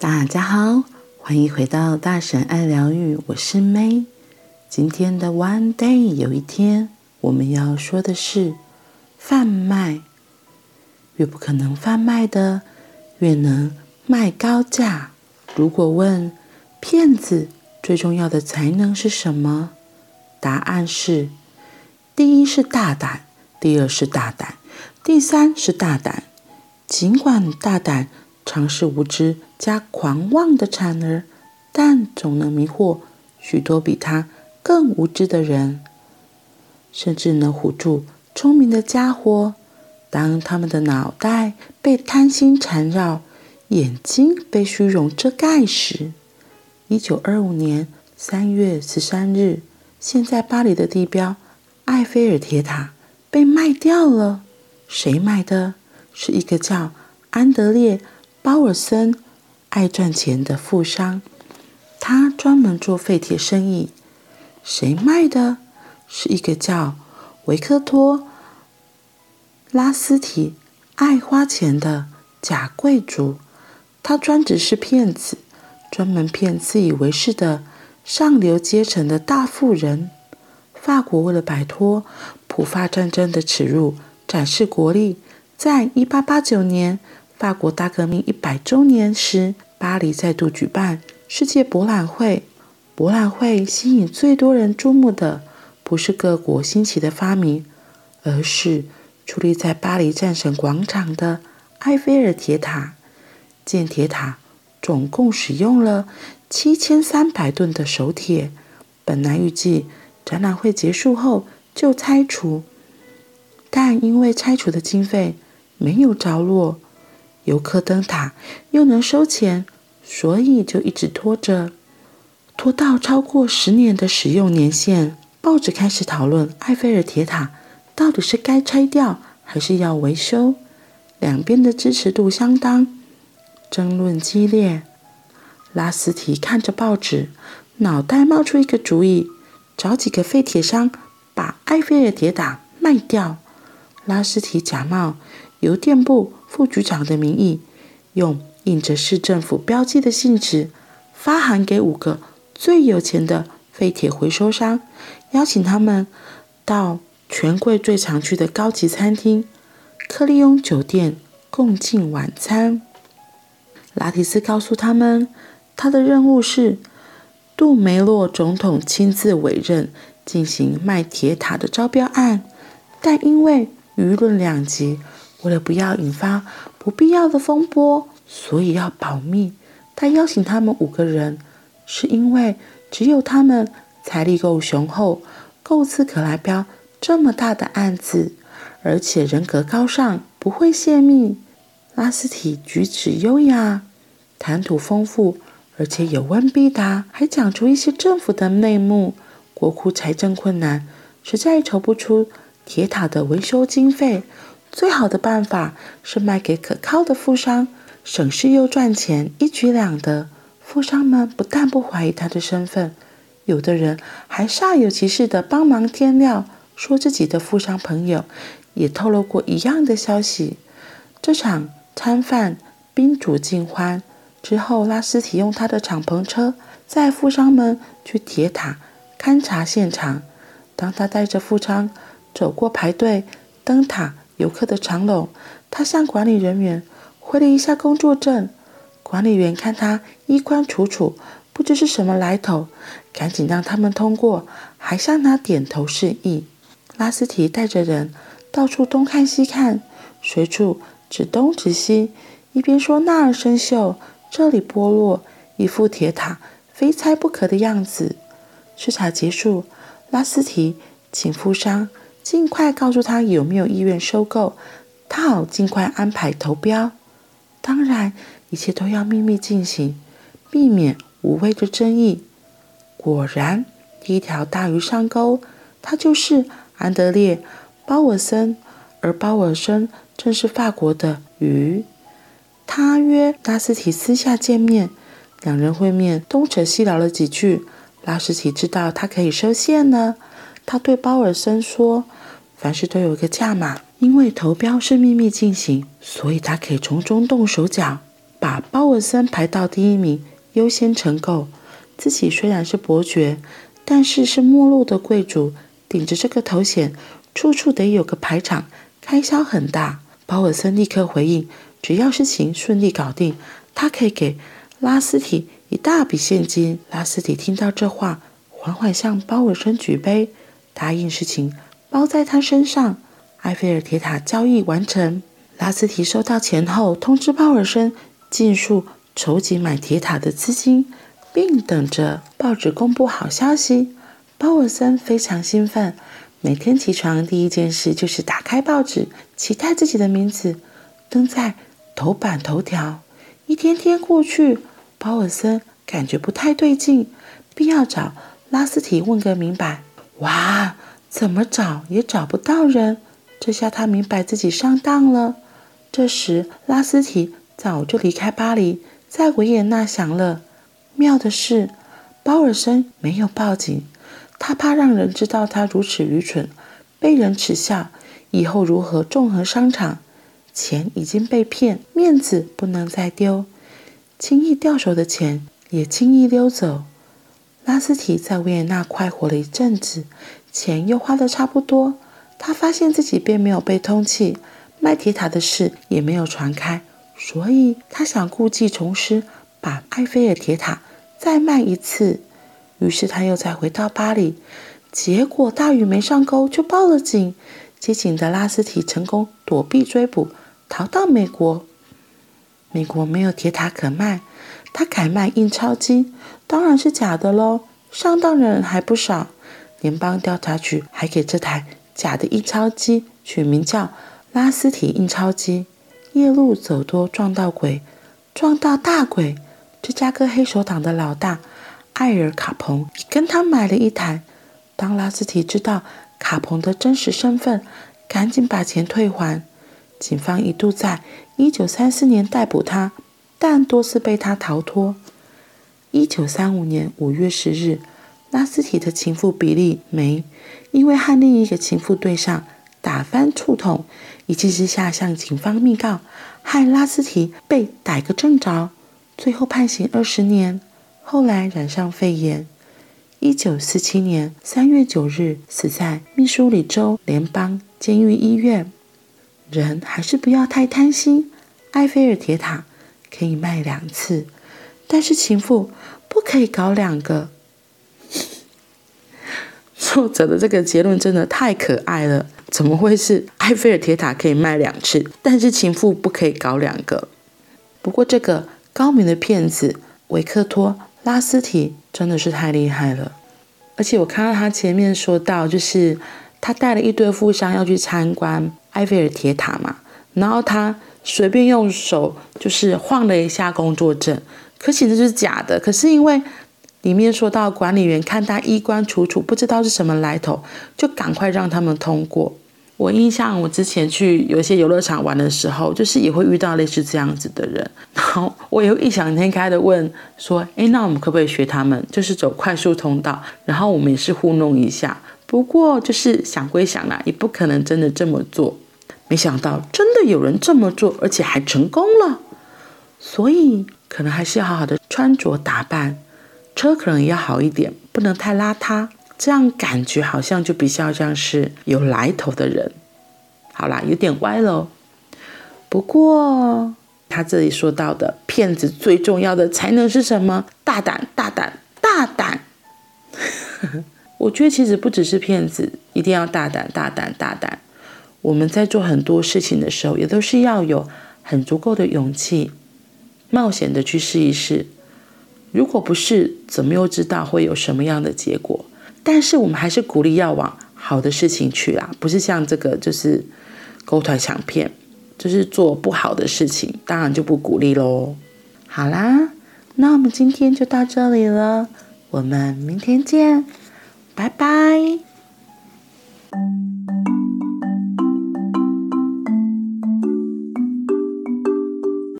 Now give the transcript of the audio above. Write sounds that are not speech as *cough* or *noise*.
大家好，欢迎回到大神爱疗愈，我是 May。今天的 One Day 有一天，我们要说的是贩卖。越不可能贩卖的，越能卖高价。如果问骗子最重要的才能是什么？答案是：第一是大胆，第二是大胆，第三是大胆。尽管大胆常是无知加狂妄的产儿，但总能迷惑许多比他更无知的人，甚至能唬住聪明的家伙。当他们的脑袋被贪心缠绕，眼睛被虚荣遮盖时，一九二五年三月十三日，现在巴黎的地标埃菲尔铁塔被卖掉了。谁卖的？是一个叫安德烈·鲍尔森，爱赚钱的富商，他专门做废铁生意。谁卖的？是一个叫维克托。拉斯提爱花钱的假贵族，他专职是骗子，专门骗自以为是的上流阶层的大富人。法国为了摆脱普法战争的耻辱，展示国力，在一八八九年法国大革命一百周年时，巴黎再度举办世界博览会。博览会吸引最多人注目的，不是各国新奇的发明，而是。矗立在巴黎战神广场的埃菲尔铁塔，建铁塔总共使用了七千三百吨的手铁。本来预计展览会结束后就拆除，但因为拆除的经费没有着落，游客登塔又能收钱，所以就一直拖着，拖到超过十年的使用年限，报纸开始讨论埃菲尔铁塔。到底是该拆掉还是要维修？两边的支持度相当，争论激烈。拉斯提看着报纸，脑袋冒出一个主意：找几个废铁商把埃菲尔铁塔卖掉。拉斯提假冒邮电部副局长的名义，用印着市政府标记的信纸发函给五个最有钱的废铁回收商，邀请他们到。权贵最常去的高级餐厅——克利翁酒店共进晚餐。拉提斯告诉他们，他的任务是杜梅洛总统亲自委任进行卖铁塔的招标案，但因为舆论两极，为了不要引发不必要的风波，所以要保密。他邀请他们五个人，是因为只有他们财力够雄厚，够资格来标。这么大的案子，而且人格高尚，不会泄密。拉斯提举止优雅，谈吐丰富，而且有问必答，还讲出一些政府的内幕。国库财政困难，实在筹不出铁塔的维修经费。最好的办法是卖给可靠的富商，省事又赚钱，一举两得。富商们不但不怀疑他的身份，有的人还煞有其事地帮忙添料。说自己的富商朋友也透露过一样的消息。这场餐饭宾主尽欢之后，拉斯提用他的敞篷车载富商们去铁塔勘察现场。当他带着富商走过排队登塔 *laughs* 游客的长龙，他向管理人员挥了一下工作证。管理员看他衣冠楚楚，不知是什么来头，赶紧让他们通过，还向他点头示意。拉斯提带着人到处东看西看，随处指东指西，一边说那儿生锈，这里剥落，一副铁塔非拆不可的样子。视察结束，拉斯提请富商尽快告诉他有没有意愿收购，他好尽快安排投标。当然，一切都要秘密进行，避免无谓的争议。果然，第一条大鱼上钩，他就是。安德烈·鲍尔森，而鲍尔森正是法国的鱼。他约拉斯提私下见面，两人会面，东扯西聊了几句。拉斯提知道他可以收线了，他对鲍尔森说：“凡事都有个价码，因为投标是秘密进行，所以他可以从中动手脚。”把鲍尔森排到第一名，优先承购。自己虽然是伯爵，但是是没落的贵族，顶着这个头衔，处处得有个排场，开销很大。鲍尔森立刻回应：“只要事情顺利搞定，他可以给拉斯提一大笔现金。”拉斯提听到这话，缓缓向鲍尔森举杯，答应事情包在他身上。埃菲尔铁塔交易完成，拉斯提收到钱后，通知鲍尔森尽速筹集买铁塔的资金，并等着报纸公布好消息。鲍尔森非常兴奋。每天起床第一件事就是打开报纸，期待自己的名字登在头版头条。一天天过去，鲍尔森感觉不太对劲，必要找拉斯提问个明白。哇，怎么找也找不到人，这下他明白自己上当了。这时，拉斯提早就离开巴黎，在维也纳享乐。妙的是，鲍尔森没有报警。他怕让人知道他如此愚蠢，被人耻笑，以后如何纵横商场？钱已经被骗，面子不能再丢。轻易掉手的钱也轻易溜走。拉斯提在维也纳快活了一阵子，钱又花得差不多。他发现自己并没有被通缉，卖铁塔的事也没有传开，所以他想故技重施，把埃菲尔铁塔再卖一次。于是他又再回到巴黎，结果大鱼没上钩，就报了警。接警的拉斯提成功躲避追捕，逃到美国。美国没有铁塔可卖，他改卖印钞机，当然是假的喽。上当的人还不少，联邦调查局还给这台假的印钞机取名叫“拉斯提印钞机”。夜路走多撞到鬼，撞到大鬼。芝加哥黑手党的老大。艾尔卡彭也跟他买了一台。当拉斯提知道卡彭的真实身份，赶紧把钱退还。警方一度在1934年逮捕他，但多次被他逃脱。1935年5月10日，拉斯提的情妇比利梅因为和另一个情妇对上，打翻醋桶，一气之下向警方密告，害拉斯提被逮个正着，最后判刑二十年。后来染上肺炎，一九四七年三月九日死在密苏里州联邦监狱医院。人还是不要太贪心。埃菲尔铁塔可以卖两次，但是情妇不可以搞两个。*laughs* 作者的这个结论真的太可爱了，怎么会是埃菲尔铁塔可以卖两次，但是情妇不可以搞两个？不过这个高明的骗子维克托。拉斯提真的是太厉害了，而且我看到他前面说到，就是他带了一堆富商要去参观埃菲尔铁塔嘛，然后他随便用手就是晃了一下工作证，可其实是假的。可是因为里面说到管理员看他衣冠楚楚，不知道是什么来头，就赶快让他们通过。我印象，我之前去有一些游乐场玩的时候，就是也会遇到类似这样子的人，然后我也会异想天开的问说：“诶，那我们可不可以学他们，就是走快速通道？然后我们也是糊弄一下。不过就是想归想啦，也不可能真的这么做。没想到真的有人这么做，而且还成功了。所以可能还是要好好的穿着打扮，车可能也要好一点，不能太邋遢。”这样感觉好像就比较像是有来头的人。好啦，有点歪了。不过他这里说到的骗子最重要的才能是什么？大胆，大胆，大胆。*laughs* 我觉得其实不只是骗子，一定要大胆，大胆，大胆。我们在做很多事情的时候，也都是要有很足够的勇气，冒险的去试一试。如果不是，怎么又知道会有什么样的结果？但是我们还是鼓励要往好的事情去啦，不是像这个就是勾团抢骗，就是做不好的事情，当然就不鼓励喽。好啦，那我们今天就到这里了，我们明天见，拜拜。